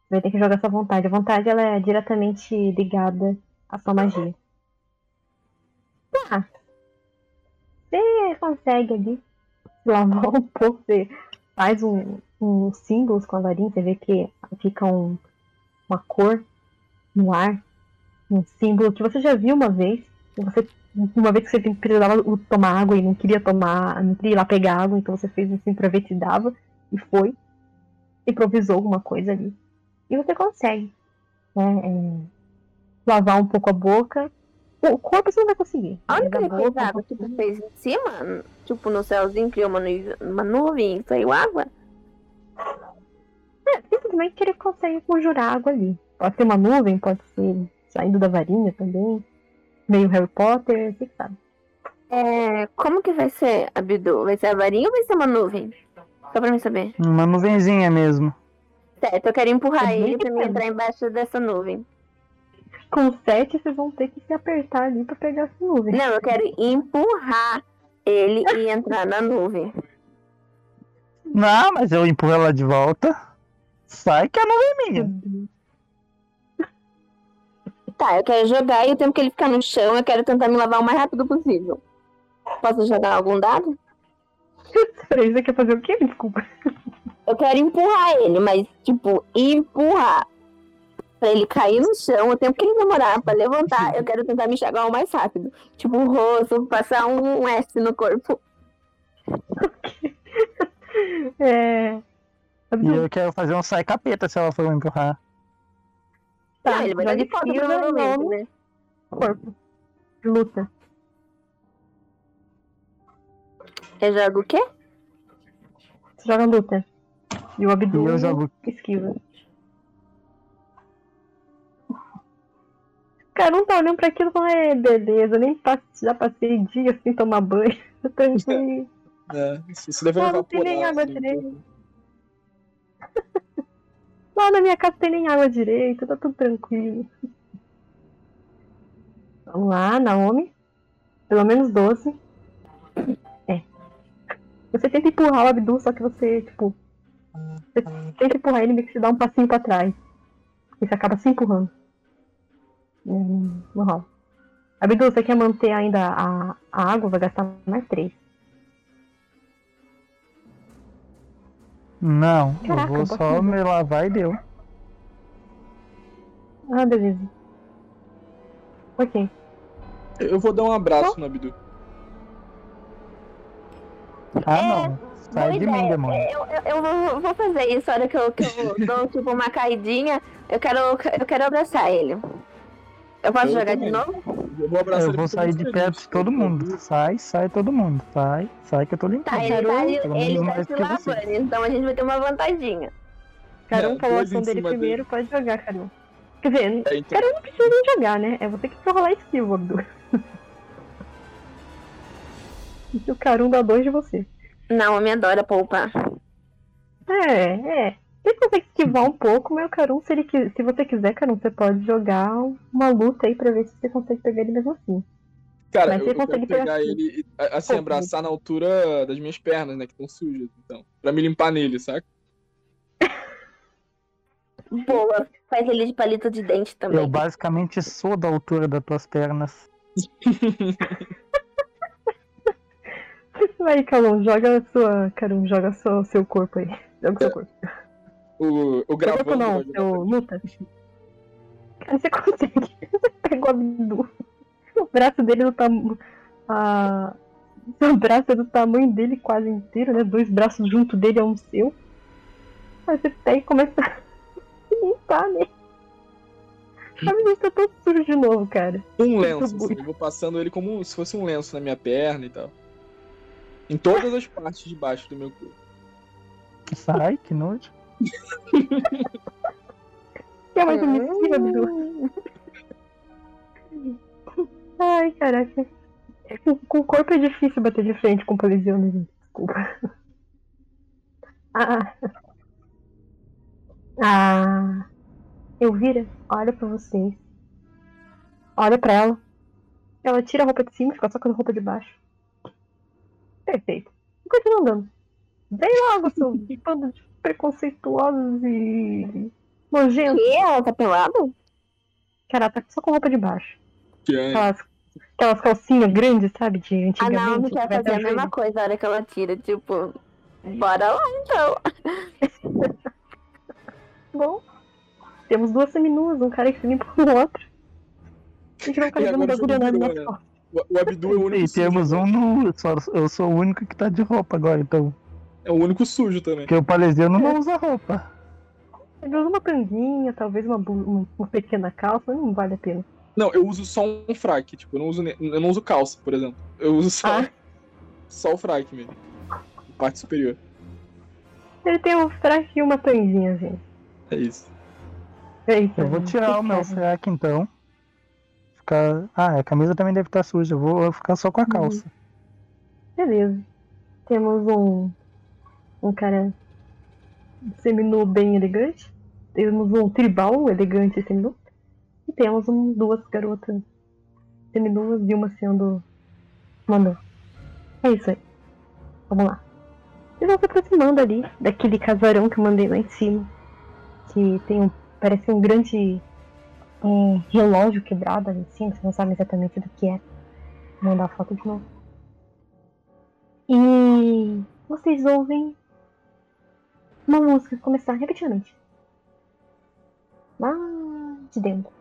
Vai ter que jogar sua vontade. A vontade ela é diretamente ligada à sua magia. Ah. Você consegue ali lavar um pouco. Você faz um, um símbolos com a varinha. Você vê que fica um, uma cor no ar. Um símbolo que você já viu uma vez. Você, uma vez que você precisava tomar água e não queria tomar, não queria ir lá pegar água, então você fez assim pra ver se dava. E foi. Improvisou alguma coisa ali. E você consegue. Né, é, lavar um pouco a boca. O corpo você não vai conseguir. Que a ele fez boca, um água? pouco- Tipo, fez em cima? Tipo, no céuzinho criou uma, nu uma nuvem e saiu água? É, simplesmente que ele consegue conjurar água ali. Pode ser uma nuvem, pode ser saindo da varinha também. Meio Harry Potter, você que sabe. É, como que vai ser, Abdu? Vai ser a varinha ou vai ser uma nuvem? Só pra mim saber. Uma nuvenzinha mesmo. Certo, eu quero empurrar É ele pra mim entrar embaixo dessa nuvem. Com sete, vocês vão ter que se apertar ali pra pegar essa nuvem. Não, eu quero empurrar ele e entrar na nuvem. Não, mas eu empurro ela de volta. Sai que a nuvem é minha. Tá, eu quero jogar e o tempo que ele ficar no chão, eu quero tentar me lavar o mais rápido possível. Posso jogar algum dado? Peraí, você quer fazer o quê? Desculpa. Eu quero empurrar ele, mas, tipo, empurrar. Pra ele cair no chão, o tempo que ele demorar pra levantar, eu quero tentar me enxagar o mais rápido. Tipo, o rosto, passar um S no corpo. *laughs* É. E eu quero fazer um sai capeta se ela for me empurrar. Tá, Não, ele vai dar de provavelmente, nome, né? corpo. Luta. Eu jogo o quê? Você joga luta. E o E Abdul eu jogo. esquiva. Cara, não tá olhando pra aquilo e falando, é, beleza, nem passe- já passei dias sem tomar banho. *laughs* Tô aqui *laughs* É, isso deve não evaporar. tem nem água assim, direito. *laughs* Lá na minha casa tem nem água direito, tá tudo tranquilo. Vamos lá, Naomi. Pelo menos 12. É. Você tenta empurrar o Abdul, só que você, tipo. Você tenta empurrar ele, meio que se dá um passinho pra trás. E você acaba se empurrando. Hum, Não rola. Abdul, você quer manter ainda a, a água? Vai gastar mais 3. Não, Caraca, eu vou só me lavar e deu. Ah, beleza. Ok. Eu vou dar um abraço no Abdu. Ah, É, não. Sai de mim, demônio. Eu, eu, eu vou, vou fazer isso, a hora que eu, que eu dou tipo uma caidinha, eu quero, eu quero abraçar ele. Eu posso Eu jogar também. de novo? Eu vou abraçar Eu vou sair de perto de todo mundo. Sai, sai todo mundo. Sai, sai que eu tô limpando. Tá, ele tá, ele, tá se que lavando, então a gente vai ter uma vantaginha. Cada um É, falou a ação dele primeiro, pode jogar, Carol. Quer dizer, É, então, Carol não precisa nem jogar, né? É você que precisa rolar skill, Abdul. *laughs* E o Karun dá dois de você. Não, me adora poupar. É, é. Você consegue esquivar um pouco, mas o Karun, se, ele, se você quiser, Karun, você pode jogar uma luta aí pra ver se você consegue pegar ele mesmo assim. cara, mas eu, você eu quero consegue pegar pegar ele e, a- assim, Pô, abraçar na altura das minhas pernas, né? Que estão sujas, então. Pra me limpar nele, saca? *laughs* Boa. Faz ele de palito de dente também. Eu basicamente sou da altura das tuas pernas. *laughs* Aí, Karun, joga a sua. Karun, joga seu, seu corpo aí. Joga o seu corpo. O, o gravando. não, pra mim. luta. Cara, *laughs* você consegue. Você pega o Abdu. O braço dele do tamanho. A... *laughs* O braço é do tamanho dele quase inteiro, né? Dois braços junto dele é um seu. Aí você pega e começa *laughs* a limpar, né? A menina tá todo sujo de novo, cara. Um lenço, Muito assim, eu vou passando ele como se fosse um lenço na minha perna e tal. Em todas as partes de baixo do meu corpo. Sai, que nojo. Que é mais omissiva, Abdu. Ai, caraca. Com, o corpo é difícil bater de frente com o Polisiano, gente. Desculpa. Ah. Ah. Elvira, olha pra vocês. Olha pra ela. Ela tira a roupa de cima e fica só com a roupa de baixo. Perfeito. E continua andando. Vem logo, seu *laughs* bando de preconceituosos e nojentos. Que? Ela tá pelada? Cara, ela tá só com roupa de baixo. Que é, Aquelas, aquelas calcinhas grandes, sabe? De A antigamente. Naomi que quer vai fazer a mesma coisa a hora que ela tira, tipo, bora lá então. *laughs* Bom, temos duas seminuas, um cara que se limpa com o outro. A gente vai ficar E jogando agora o bagulho na virou, minha o, Abdu é o único E temos um nu. Só, eu sou o único que tá de roupa agora, então. É o único sujo também. Porque o palesiano não usa roupa. Ele usa uma tanguinha, talvez uma, um- uma pequena calça, mas não vale a pena. Não, eu uso só um fraque, tipo, eu não uso, eu não uso calça, por exemplo. Eu uso só, Ah. só o fraque mesmo. Parte superior. Ele tem um fraco e uma tanguinha, gente. É isso. É isso. Eu vou tirar o meu fraque então. Ficar... Ah, a camisa também deve estar suja. Eu vou ficar só com a calça. Beleza. Temos um. Um cara seminu bem elegante. Temos um tribal elegante seminu. E temos um, duas garotas seminuas e uma sendo mandando. É isso aí. Vamos lá. Eles vão se aproximando ali daquele casarão que eu mandei lá em cima. Que tem um. Parece um grande um relógio quebrado ali em cima. Vocês não sabem exatamente do que é. Vou mandar a foto de novo. E vocês ouvem uma música começar repetidamente. Lá de dentro.